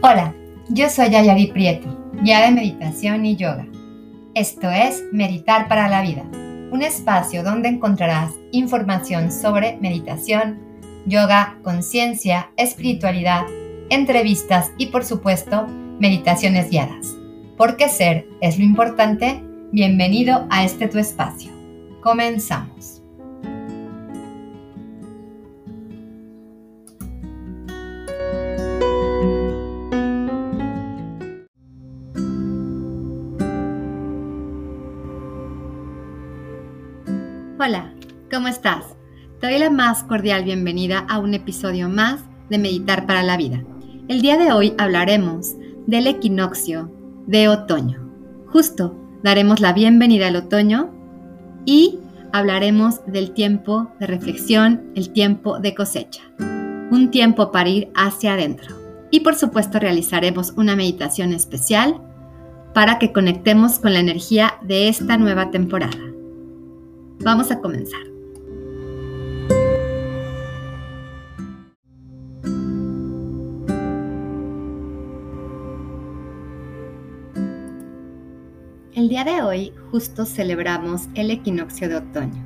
Hola, yo soy Ayari Prieto, guía de meditación y yoga. Esto es Meditar para la Vida, un espacio donde encontrarás información sobre meditación, yoga, conciencia, espiritualidad, entrevistas y por supuesto meditaciones guiadas. Porque ser es lo importante, bienvenido a este tu espacio. Comenzamos. ¿Cómo estás? Te doy la más cordial bienvenida a un episodio más de Meditar para la Vida. El día de hoy hablaremos del equinoccio de otoño. Justo daremos la bienvenida al otoño y hablaremos del tiempo de reflexión, el tiempo de cosecha. Un tiempo para ir hacia adentro. Y por supuesto realizaremos una meditación especial para que conectemos con la energía de esta nueva temporada. Vamos a comenzar. El día de hoy justo celebramos el equinoccio de otoño.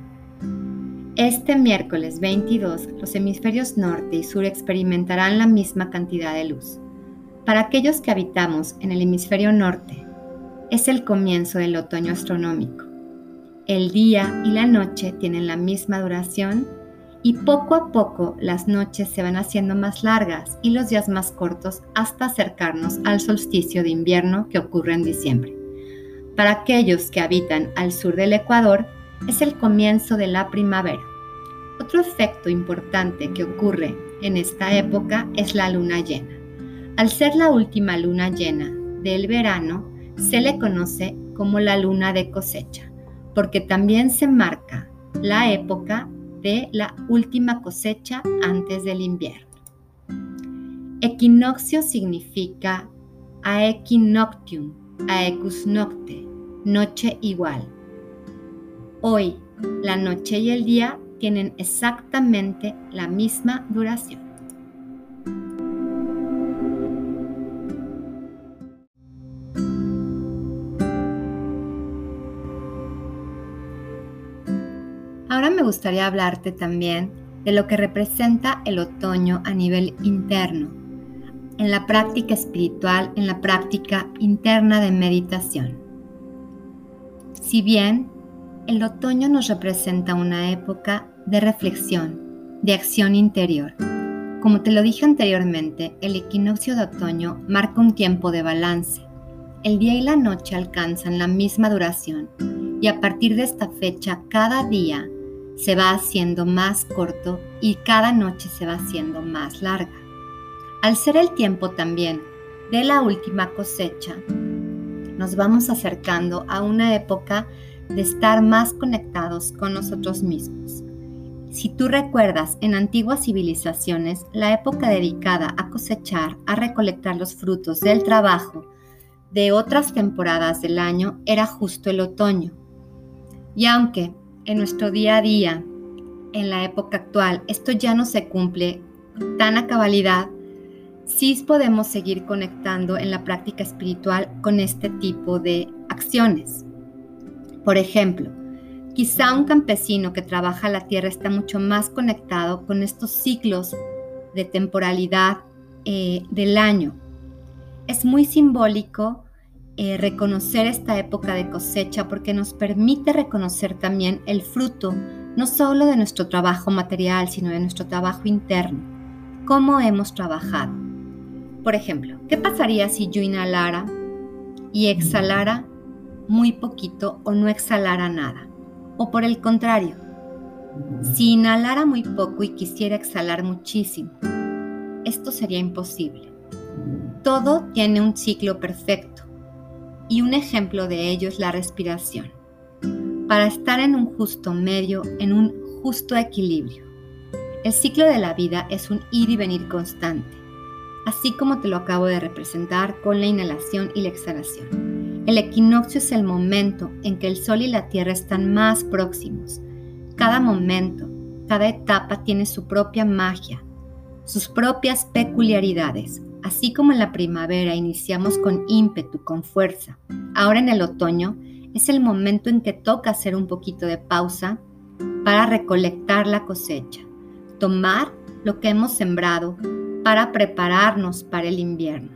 Este miércoles 22 los hemisferios norte y sur experimentarán la misma cantidad de luz. Para aquellos que habitamos en el hemisferio norte, es el comienzo del otoño astronómico el día y la noche tienen la misma duración y poco a poco las noches se van haciendo más largas y los días más cortos hasta acercarnos al solsticio de invierno que ocurre en diciembre. Para aquellos que habitan al sur del Ecuador, es el comienzo de la primavera. Otro efecto importante que ocurre en esta época es la luna llena. Al ser la última luna llena del verano, se le conoce como la luna de cosecha porque también se marca la época de la última cosecha antes del invierno. Equinoccio significa aequinoctium, aecus nocte, noche igual. Hoy, la noche y el día tienen exactamente la misma duración. Ahora me gustaría hablarte también de lo que representa el otoño a nivel interno, en la práctica espiritual, en la práctica interna de meditación. Si bien el otoño nos representa una época de reflexión, de acción interior, como te lo dije anteriormente, el equinoccio de otoño marca un tiempo de balance. El día y la noche alcanzan la misma duración y a partir de esta fecha cada día se va haciendo más corto y cada noche se va haciendo más larga. Al ser el tiempo también de la última cosecha, nos vamos acercando a una época de estar más conectados con nosotros mismos. Si tú recuerdas, en antiguas civilizaciones, la época dedicada a cosechar, a recolectar los frutos del trabajo de otras temporadas del año era justo el otoño. Y aunque en nuestro día a día, en la época actual, esto ya no se cumple tan a cabalidad, sí podemos seguir conectando en la práctica espiritual con este tipo de acciones. Por ejemplo, quizá un campesino que trabaja la tierra está mucho más conectado con estos ciclos de temporalidad eh, del año. Es muy simbólico eh, reconocer esta época de cosecha porque nos permite reconocer también el fruto, no solo de nuestro trabajo material, sino de nuestro trabajo interno, cómo hemos trabajado. Por ejemplo, ¿qué pasaría si yo inhalara y exhalara muy poquito o no exhalara nada? O por el contrario, si inhalara muy poco y quisiera exhalar muchísimo, esto sería imposible. Todo tiene un ciclo perfecto y un ejemplo de ello es la respiración, para estar en un justo medio, en un justo equilibrio. El ciclo de la vida es un ir y venir constante, así como te lo acabo de representar con la inhalación y la exhalación. El equinoccio es el momento en que el Sol y la Tierra están más próximos. Cada momento, cada etapa tiene su propia magia, sus propias peculiaridades, Así como en la primavera iniciamos con ímpetu, con fuerza, ahora en el otoño es el momento en que toca hacer un poquito de pausa para recolectar la cosecha, tomar lo que hemos sembrado para prepararnos para el invierno,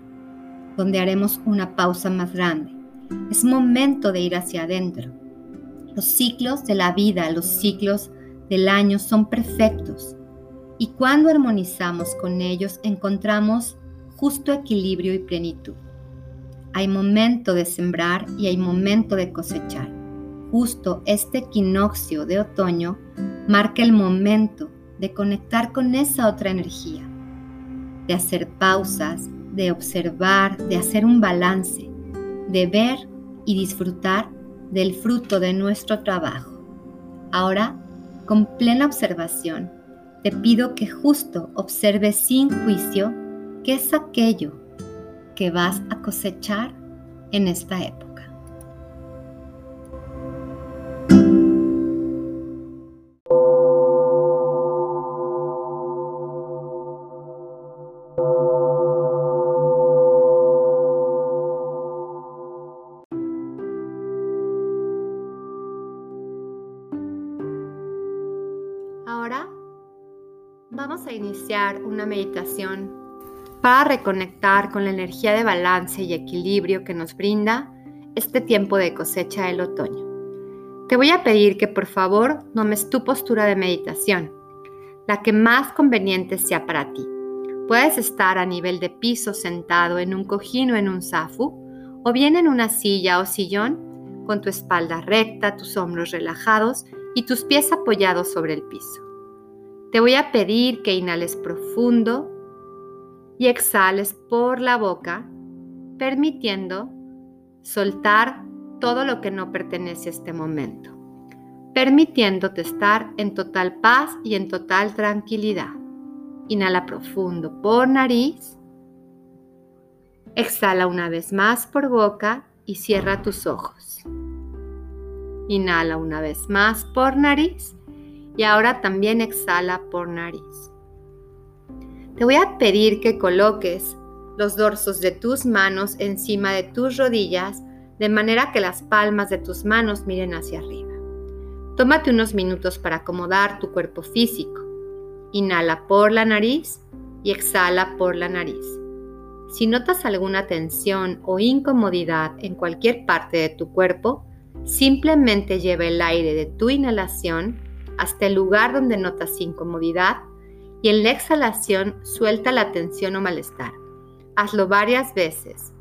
donde haremos una pausa más grande. Es momento de ir hacia adentro. Los ciclos de la vida, los ciclos del año son perfectos y cuando armonizamos con ellos encontramos justo equilibrio y plenitud. Hay momento de sembrar y hay momento de cosechar. Justo este equinoccio de otoño marca el momento de conectar con esa otra energía, de hacer pausas, de observar, de hacer un balance, de ver y disfrutar del fruto de nuestro trabajo. Ahora, con plena observación, te pido que justo observes sin juicio qué es aquello que vas a cosechar en esta época. Vamos a iniciar una meditación para reconectar con la energía de balance y equilibrio que nos brinda este tiempo de cosecha del otoño. Te voy a pedir que por favor tomes tu postura de meditación, la que más conveniente sea para ti. Puedes estar a nivel de piso sentado en un cojín o en un zafu, o bien en una silla o sillón, con tu espalda recta, tus hombros relajados y tus pies apoyados sobre el piso. Te voy a pedir que inhales profundo y exhales por la boca, permitiendo soltar todo lo que no pertenece a este momento, permitiéndote estar en total paz y en total tranquilidad. Inhala profundo por nariz, exhala una vez más por boca y cierra tus ojos. Inhala una vez más por nariz y ahora también exhala por nariz. Te voy a pedir que coloques los dorsos de tus manos encima de tus rodillas de manera que las palmas de tus manos miren hacia arriba. Tómate unos minutos para acomodar tu cuerpo físico. Inhala por la nariz y exhala por la nariz. Si notas alguna tensión o incomodidad en cualquier parte de tu cuerpo, simplemente lleva el aire de tu inhalación hasta el lugar donde notas incomodidad y en la exhalación suelta la tensión o malestar. Hazlo varias veces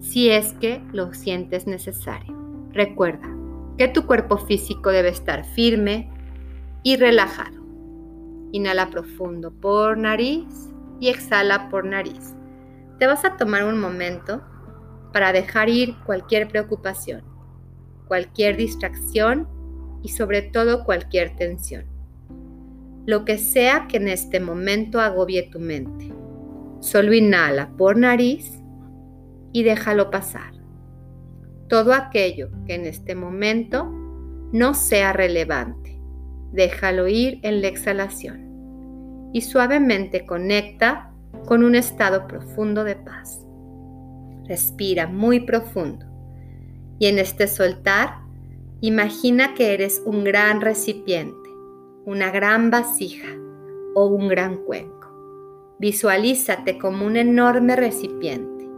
si es que lo sientes necesario. Recuerda que tu cuerpo físico debe estar firme y relajado. Inhala profundo por nariz y exhala por nariz. Te vas a tomar un momento para dejar ir cualquier preocupación, cualquier distracción y sobre todo cualquier tensión. Lo que sea que en este momento agobie tu mente. Solo inhala por nariz y déjalo pasar. Todo aquello que en este momento no sea relevante, déjalo ir en la exhalación y suavemente conecta con un estado profundo de paz. Respira muy profundo y en este soltar Imagina que eres un gran recipiente, una gran vasija o un gran cuenco. Visualízate como un enorme recipiente.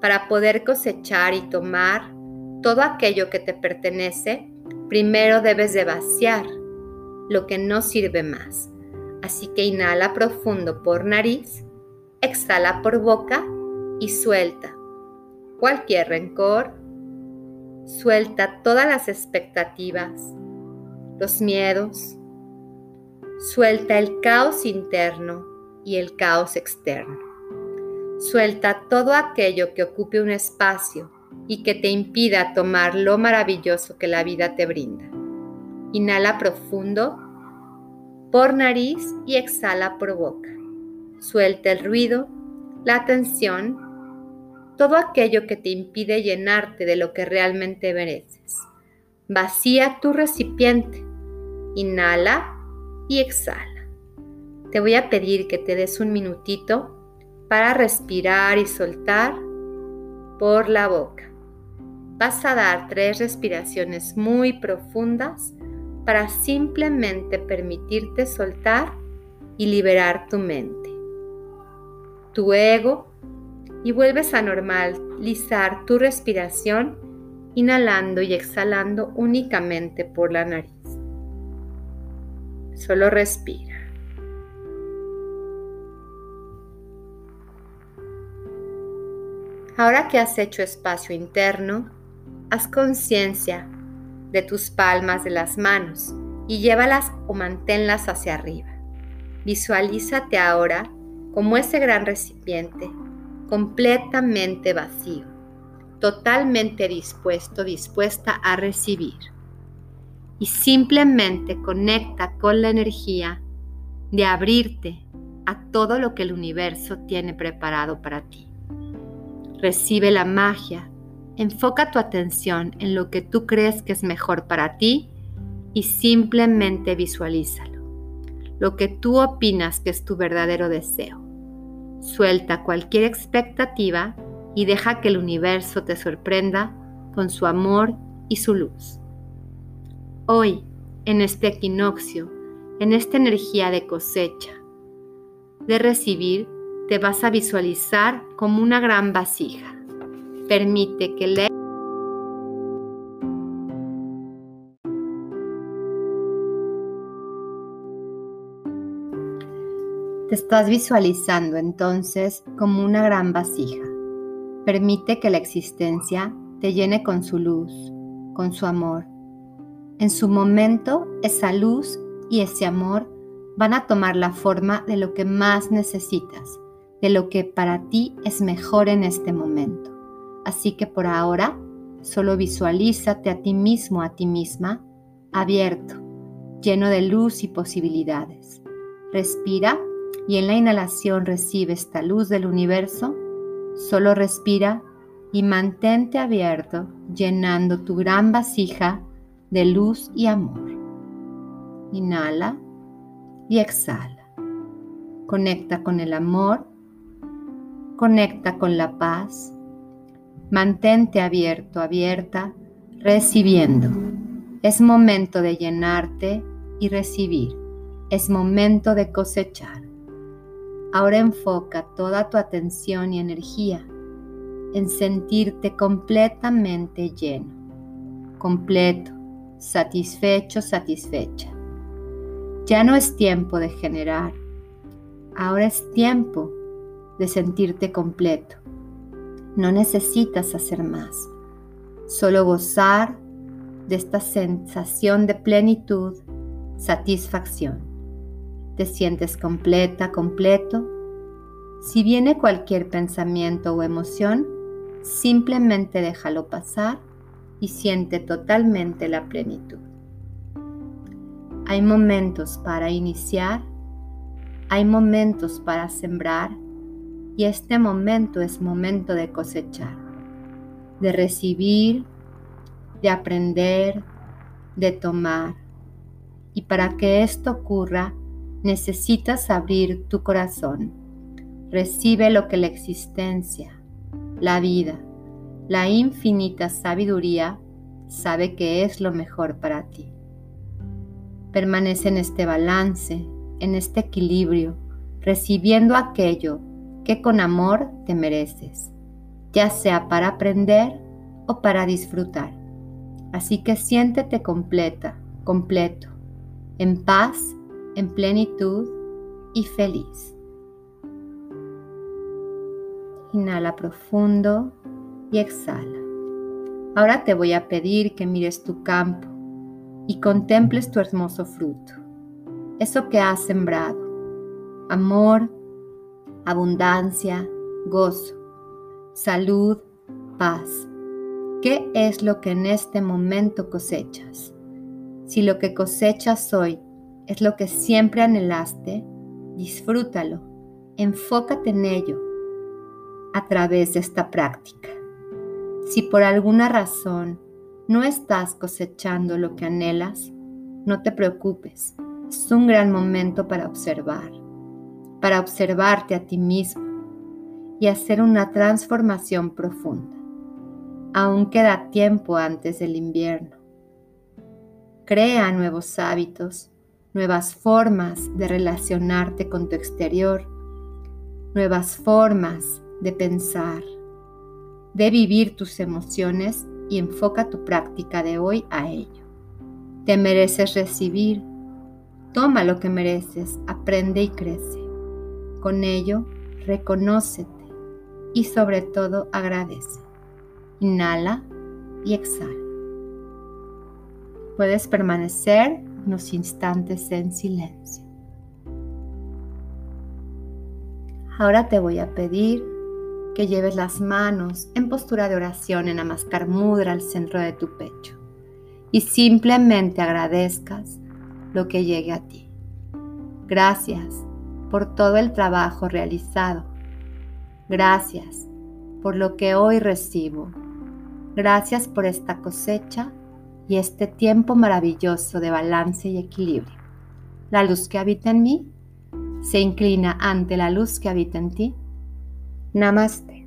Para poder cosechar y tomar todo aquello que te pertenece, primero debes de vaciar lo que no sirve más. Así que inhala profundo por nariz, exhala por boca y suelta cualquier rencor, Suelta todas las expectativas, los miedos. Suelta el caos interno y el caos externo. Suelta todo aquello que ocupe un espacio y que te impida tomar lo maravilloso que la vida te brinda. Inhala profundo por nariz y exhala por boca. Suelta el ruido, la tensión todo aquello que te impide llenarte de lo que realmente mereces. Vacía tu recipiente, inhala y exhala. Te voy a pedir que te des un minutito para respirar y soltar por la boca. Vas a dar tres respiraciones muy profundas para simplemente permitirte soltar y liberar tu mente, tu ego y vuelves a normalizar tu respiración inhalando y exhalando únicamente por la nariz. Solo respira. Ahora que has hecho espacio interno, haz conciencia de tus palmas de las manos y llévalas o manténlas hacia arriba. Visualízate ahora como ese gran recipiente completamente vacío, totalmente dispuesto, dispuesta a recibir. Y simplemente conecta con la energía de abrirte a todo lo que el universo tiene preparado para ti. Recibe la magia, enfoca tu atención en lo que tú crees que es mejor para ti y simplemente visualízalo. Lo que tú opinas que es tu verdadero deseo. Suelta cualquier expectativa y deja que el universo te sorprenda con su amor y su luz. Hoy, en este equinoccio, en esta energía de cosecha, de recibir, te vas a visualizar como una gran vasija. Permite que le Te estás visualizando entonces como una gran vasija. Permite que la existencia te llene con su luz, con su amor. En su momento, esa luz y ese amor van a tomar la forma de lo que más necesitas, de lo que para ti es mejor en este momento. Así que por ahora, solo visualízate a ti mismo, a ti misma, abierto, lleno de luz y posibilidades. Respira y en la inhalación recibe esta luz del universo, solo respira y mantente abierto, llenando tu gran vasija de luz y amor. Inhala y exhala. Conecta con el amor Conecta con la paz. Mantente abierto, abierta, recibiendo. Es momento de llenarte y recibir. Es momento de cosechar. Ahora enfoca toda tu atención y energía en sentirte completamente lleno, completo, satisfecho, satisfecha. Ya no es tiempo de generar, ahora es tiempo de sentirte completo. No necesitas hacer más, solo gozar de esta sensación de plenitud, satisfacción. Te sientes completa, completo. Si viene cualquier pensamiento o emoción, simplemente déjalo pasar y siente totalmente la plenitud. Hay momentos para iniciar, hay momentos para sembrar y este momento es momento de cosechar, de recibir, de aprender, de tomar. Y para que esto ocurra, necesitas abrir tu corazón. Recibe lo que la existencia, la vida, la infinita sabiduría sabe que es lo mejor para ti. Permanece en este balance, en este equilibrio, recibiendo aquello que con amor te mereces, ya sea para aprender o para disfrutar. Así que siéntete completa, completo, en paz, en plenitud y feliz. Inhala profundo y exhala. Ahora te voy a pedir que mires tu campo y contemples tu hermoso fruto, eso que has sembrado, amor, abundancia, gozo, salud, paz. ¿Qué es lo que en este momento cosechas? Si lo que cosechas hoy es lo que siempre anhelaste, disfrútalo, enfócate en ello a través de esta práctica. Si por alguna razón no estás cosechando lo que anhelas, no te preocupes, es un gran momento para observar para observarte a ti mismo, y hacer una transformación profunda. Aún queda tiempo antes del invierno. Crea nuevos hábitos, nuevas formas de relacionarte con tu exterior, nuevas formas de pensar, de vivir tus emociones y enfoca tu práctica de hoy a ello. Te mereces recibir. Toma lo que mereces, aprende y crece. Con ello, reconócete y sobre todo agradece. Inhala y exhala. Puedes permanecer unos instantes en silencio. Ahora te voy a pedir que lleves las manos en postura de oración en Namaskar Mudra al centro de tu pecho y simplemente agradezcas lo que llegue a ti. Gracias por todo el trabajo realizado. Gracias por lo que hoy recibo. Gracias por esta cosecha y este tiempo maravilloso de balance y equilibrio. La luz que habita en mí se inclina ante la luz que habita en ti Namaste.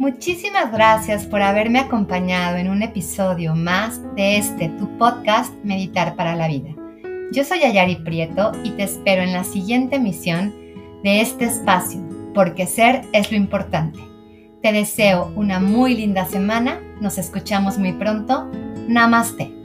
Muchísimas gracias por haberme acompañado en un episodio más de este tu podcast Meditar para la Vida. Yo soy Ayari Prieto y te espero en la siguiente emisión de este espacio, porque ser es lo importante. Te deseo una muy linda semana, nos escuchamos muy pronto. Namaste.